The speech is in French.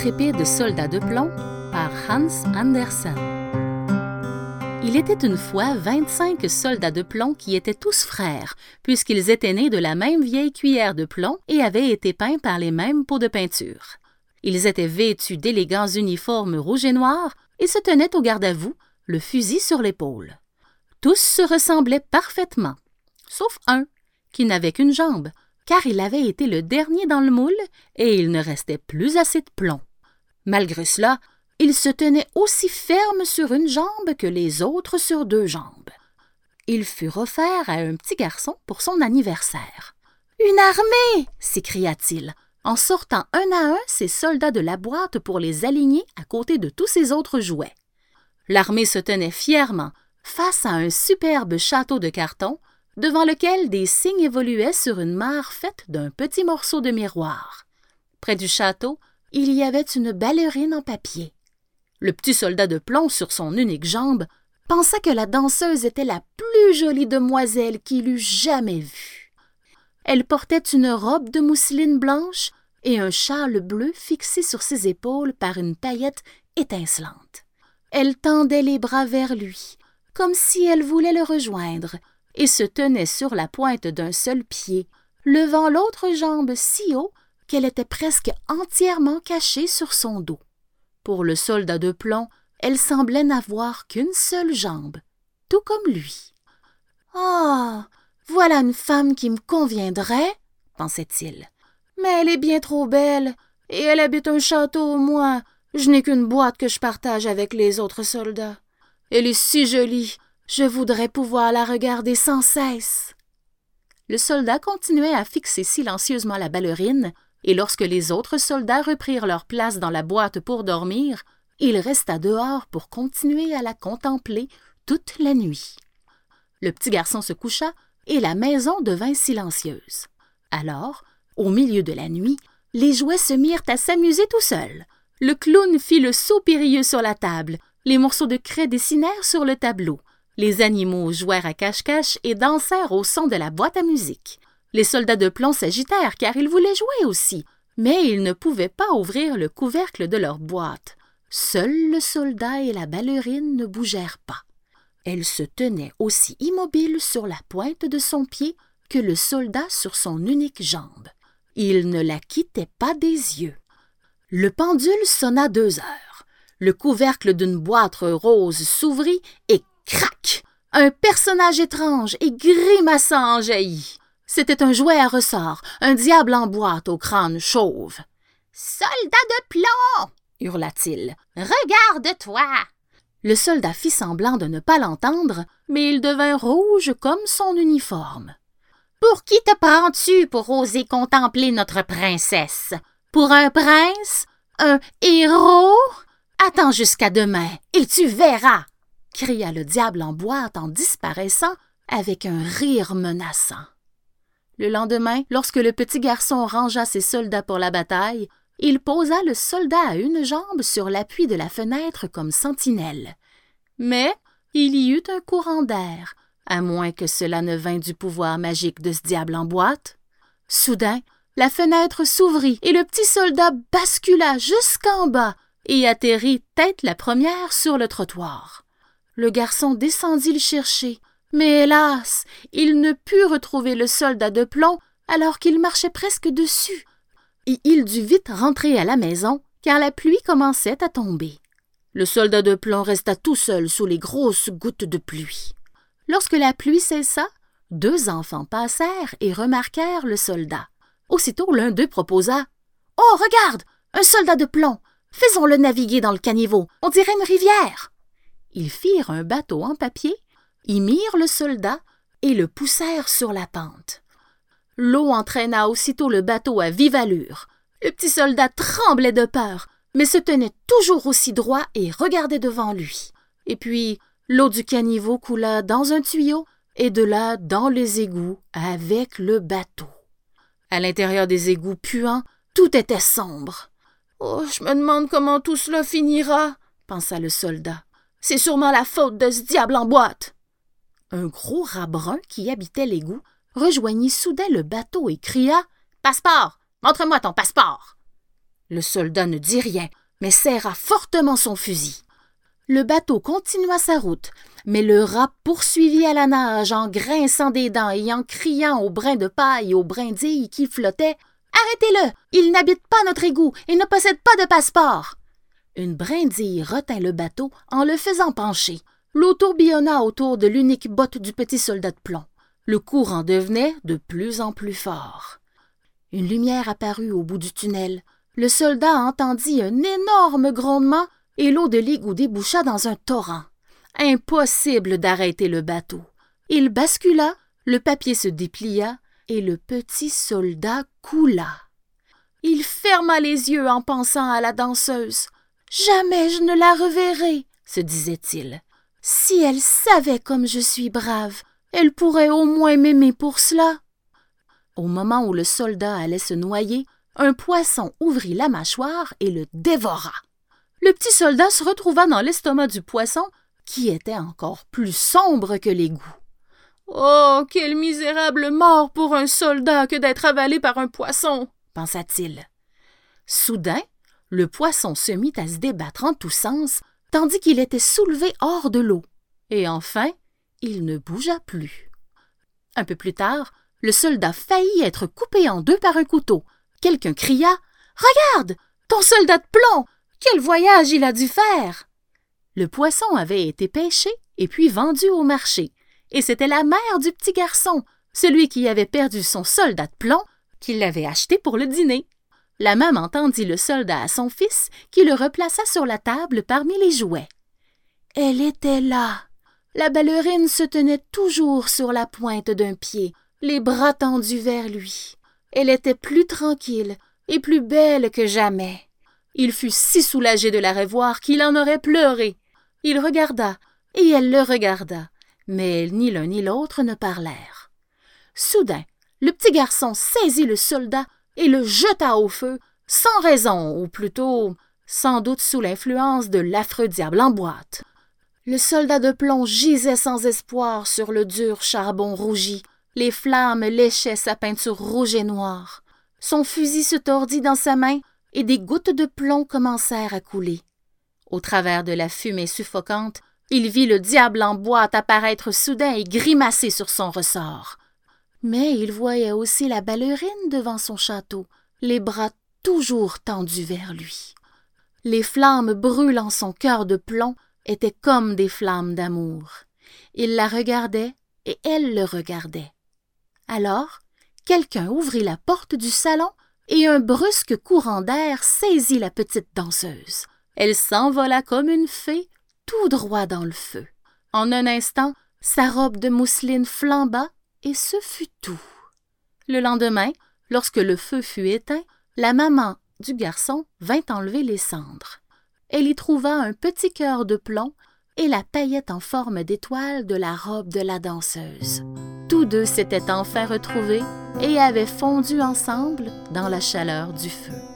intrépide soldat de plomb par Hans Andersen. Il était une fois 25 soldats de plomb qui étaient tous frères, puisqu'ils étaient nés de la même vieille cuillère de plomb et avaient été peints par les mêmes pots de peinture. Ils étaient vêtus d'élégants uniformes rouges et noirs et se tenaient au garde à vous, le fusil sur l'épaule. Tous se ressemblaient parfaitement, sauf un, qui n'avait qu'une jambe, car il avait été le dernier dans le moule et il ne restait plus assez de plomb. Malgré cela, il se tenait aussi ferme sur une jambe que les autres sur deux jambes. Il fut offert à un petit garçon pour son anniversaire. Une armée s'écria-t-il, en sortant un à un ses soldats de la boîte pour les aligner à côté de tous ses autres jouets. L'armée se tenait fièrement face à un superbe château de carton devant lequel des signes évoluaient sur une mare faite d'un petit morceau de miroir. Près du château, il y avait une ballerine en papier. Le petit soldat de plomb sur son unique jambe pensa que la danseuse était la plus jolie demoiselle qu'il eût jamais vue. Elle portait une robe de mousseline blanche et un châle bleu fixé sur ses épaules par une paillette étincelante. Elle tendait les bras vers lui, comme si elle voulait le rejoindre, et se tenait sur la pointe d'un seul pied, levant l'autre jambe si haut qu'elle était presque entièrement cachée sur son dos. Pour le soldat de plomb, elle semblait n'avoir qu'une seule jambe, tout comme lui. Ah. Voilà une femme qui me conviendrait, pensait-il. Mais elle est bien trop belle, et elle habite un château au moins. Je n'ai qu'une boîte que je partage avec les autres soldats. Elle est si jolie, je voudrais pouvoir la regarder sans cesse. Le soldat continuait à fixer silencieusement la ballerine, et lorsque les autres soldats reprirent leur place dans la boîte pour dormir, il resta dehors pour continuer à la contempler toute la nuit. Le petit garçon se coucha et la maison devint silencieuse. Alors, au milieu de la nuit, les jouets se mirent à s'amuser tout seuls. Le clown fit le saut périlleux sur la table, les morceaux de craie dessinèrent sur le tableau, les animaux jouèrent à cache-cache et dansèrent au son de la boîte à musique. Les soldats de plomb s'agitèrent car ils voulaient jouer aussi, mais ils ne pouvaient pas ouvrir le couvercle de leur boîte. Seul le soldat et la ballerine ne bougèrent pas. Elle se tenait aussi immobile sur la pointe de son pied que le soldat sur son unique jambe. Il ne la quittait pas des yeux. Le pendule sonna deux heures. Le couvercle d'une boîte rose s'ouvrit et Crac! Un personnage étrange et grimaçant en jaillit. C'était un jouet à ressort, un diable en boîte au crâne chauve. Soldat de plomb! hurla-t-il. Regarde-toi! Le soldat fit semblant de ne pas l'entendre, mais il devint rouge comme son uniforme. Pour qui te prends-tu pour oser contempler notre princesse? Pour un prince? Un héros? Attends jusqu'à demain et tu verras cria le diable en boîte en disparaissant avec un rire menaçant. Le lendemain, lorsque le petit garçon rangea ses soldats pour la bataille, il posa le soldat à une jambe sur l'appui de la fenêtre comme sentinelle. Mais il y eut un courant d'air, à moins que cela ne vînt du pouvoir magique de ce diable en boîte. Soudain, la fenêtre s'ouvrit et le petit soldat bascula jusqu'en bas et atterrit tête la première sur le trottoir. Le garçon descendit le chercher, mais hélas, il ne put retrouver le soldat de plomb alors qu'il marchait presque dessus, et il dut vite rentrer à la maison, car la pluie commençait à tomber. Le soldat de plomb resta tout seul sous les grosses gouttes de pluie. Lorsque la pluie cessa, deux enfants passèrent et remarquèrent le soldat. Aussitôt l'un d'eux proposa. Oh. Regarde. Un soldat de plomb. Faisons le naviguer dans le caniveau. On dirait une rivière. Ils firent un bateau en papier, y mirent le soldat et le poussèrent sur la pente. L'eau entraîna aussitôt le bateau à vive allure. Le petit soldat tremblait de peur, mais se tenait toujours aussi droit et regardait devant lui. Et puis l'eau du caniveau coula dans un tuyau et de là dans les égouts avec le bateau. À l'intérieur des égouts puants, tout était sombre. Oh, je me demande comment tout cela finira, pensa le soldat. C'est sûrement la faute de ce diable en boîte. Un gros rat brun qui habitait l'égout rejoignit soudain le bateau et cria Passeport Montre-moi ton passeport Le soldat ne dit rien, mais serra fortement son fusil. Le bateau continua sa route, mais le rat poursuivit à la nage en grinçant des dents et en criant aux brins de paille et aux brindilles qui flottaient. Arrêtez-le. Il n'habite pas notre égout et ne possède pas de passeport. Une brindille retint le bateau en le faisant pencher. L'eau tourbillonna autour de l'unique botte du petit soldat de plomb. Le courant devenait de plus en plus fort. Une lumière apparut au bout du tunnel. Le soldat entendit un énorme grondement et l'eau de l'égout déboucha dans un torrent. Impossible d'arrêter le bateau. Il bascula, le papier se déplia et le petit soldat coula. Il ferma les yeux en pensant à la danseuse. Jamais je ne la reverrai, se disait-il. Si elle savait comme je suis brave, elle pourrait au moins m'aimer pour cela. Au moment où le soldat allait se noyer, un poisson ouvrit la mâchoire et le dévora. Le petit soldat se retrouva dans l'estomac du poisson, qui était encore plus sombre que l'égout. Oh. Quelle misérable mort pour un soldat que d'être avalé par un poisson. pensa-t-il. Soudain, le poisson se mit à se débattre en tous sens, tandis qu'il était soulevé hors de l'eau. Et enfin, il ne bougea plus. Un peu plus tard, le soldat faillit être coupé en deux par un couteau. Quelqu'un cria Regarde Ton soldat de plomb Quel voyage il a dû faire Le poisson avait été pêché et puis vendu au marché, et c'était la mère du petit garçon, celui qui avait perdu son soldat de plomb, qui l'avait acheté pour le dîner. La maman tendit le soldat à son fils, qui le replaça sur la table parmi les jouets. Elle était là. La ballerine se tenait toujours sur la pointe d'un pied, les bras tendus vers lui. Elle était plus tranquille et plus belle que jamais. Il fut si soulagé de la revoir qu'il en aurait pleuré. Il regarda, et elle le regarda, mais ni l'un ni l'autre ne parlèrent. Soudain, le petit garçon saisit le soldat et le jeta au feu, sans raison, ou plutôt sans doute sous l'influence de l'affreux diable en boîte. Le soldat de plomb gisait sans espoir sur le dur charbon rougi. Les flammes léchaient sa peinture rouge et noire. Son fusil se tordit dans sa main et des gouttes de plomb commencèrent à couler. Au travers de la fumée suffocante, il vit le diable en boîte apparaître soudain et grimacer sur son ressort. Mais il voyait aussi la ballerine devant son château, les bras toujours tendus vers lui. Les flammes brûlant son cœur de plomb étaient comme des flammes d'amour. Il la regardait et elle le regardait. Alors, quelqu'un ouvrit la porte du salon et un brusque courant d'air saisit la petite danseuse. Elle s'envola comme une fée, tout droit dans le feu. En un instant, sa robe de mousseline flamba et ce fut tout. Le lendemain, lorsque le feu fut éteint, la maman du garçon vint enlever les cendres. Elle y trouva un petit cœur de plomb et la paillette en forme d'étoile de la robe de la danseuse. Tous deux s'étaient enfin retrouvés et avaient fondu ensemble dans la chaleur du feu.